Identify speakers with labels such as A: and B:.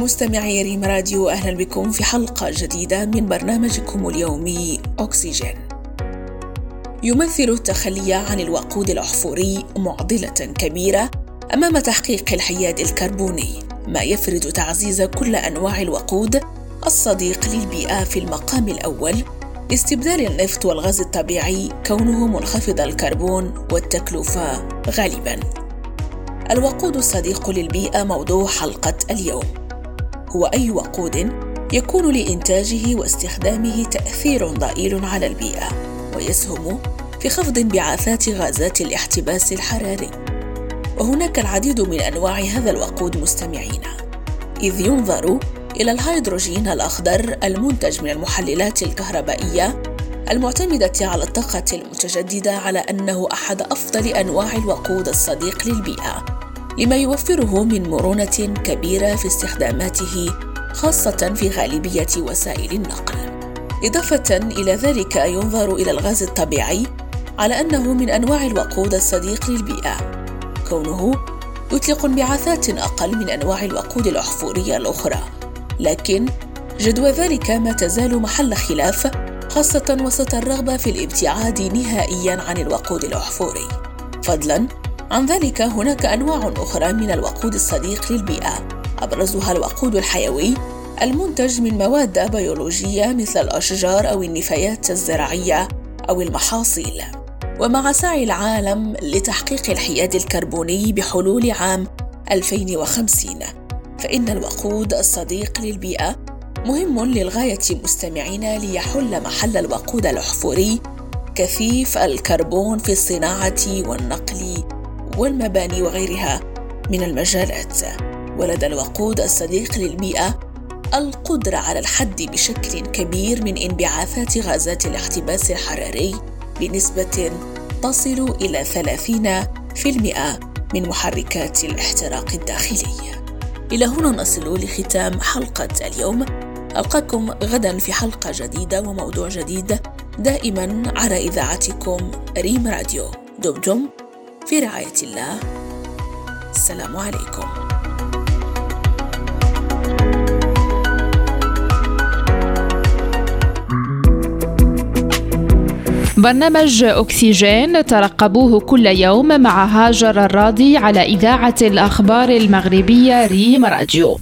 A: مستمعي ريم راديو أهلا بكم في حلقة جديدة من برنامجكم اليومي أكسجين. يمثل التخلي عن الوقود الأحفوري معضلة كبيرة أمام تحقيق الحياد الكربوني ما يفرض تعزيز كل أنواع الوقود الصديق للبيئة في المقام الأول لاستبدال النفط والغاز الطبيعي كونه منخفض الكربون والتكلفة غالبا. الوقود الصديق للبيئة موضوع حلقة اليوم. هو أي وقود يكون لإنتاجه واستخدامه تأثير ضئيل على البيئة ويسهم في خفض انبعاثات غازات الاحتباس الحراري. وهناك العديد من أنواع هذا الوقود مستمعينا إذ ينظر إلى الهيدروجين الأخضر المنتج من المحللات الكهربائية المعتمدة على الطاقة المتجددة على أنه أحد أفضل أنواع الوقود الصديق للبيئة. لما يوفره من مرونة كبيرة في استخداماته خاصة في غالبية وسائل النقل. إضافة إلى ذلك ينظر إلى الغاز الطبيعي على أنه من أنواع الوقود الصديق للبيئة. كونه يطلق انبعاثات أقل من أنواع الوقود الأحفورية الأخرى. لكن جدوى ذلك ما تزال محل خلاف خاصة وسط الرغبة في الابتعاد نهائيا عن الوقود الأحفوري. فضلا عن ذلك هناك أنواع أخرى من الوقود الصديق للبيئة. أبرزها الوقود الحيوي المنتج من مواد بيولوجية مثل الأشجار أو النفايات الزراعية أو المحاصيل. ومع سعي العالم لتحقيق الحياد الكربوني بحلول عام 2050 فإن الوقود الصديق للبيئة مهم للغاية مستمعين ليحل محل الوقود الأحفوري كثيف الكربون في الصناعة والنقل والمباني وغيرها من المجالات ولدى الوقود الصديق للبيئة القدرة على الحد بشكل كبير من انبعاثات غازات الاحتباس الحراري بنسبة تصل إلى 30% من محركات الاحتراق الداخلي. إلى هنا نصل لختام حلقة اليوم. ألقاكم غدا في حلقة جديدة وموضوع جديد دائما على إذاعتكم ريم راديو دمتم في رعاية الله. السلام عليكم.
B: برنامج أكسجين ترقبوه كل يوم مع هاجر الراضي على إذاعة الأخبار المغربية ريم راديو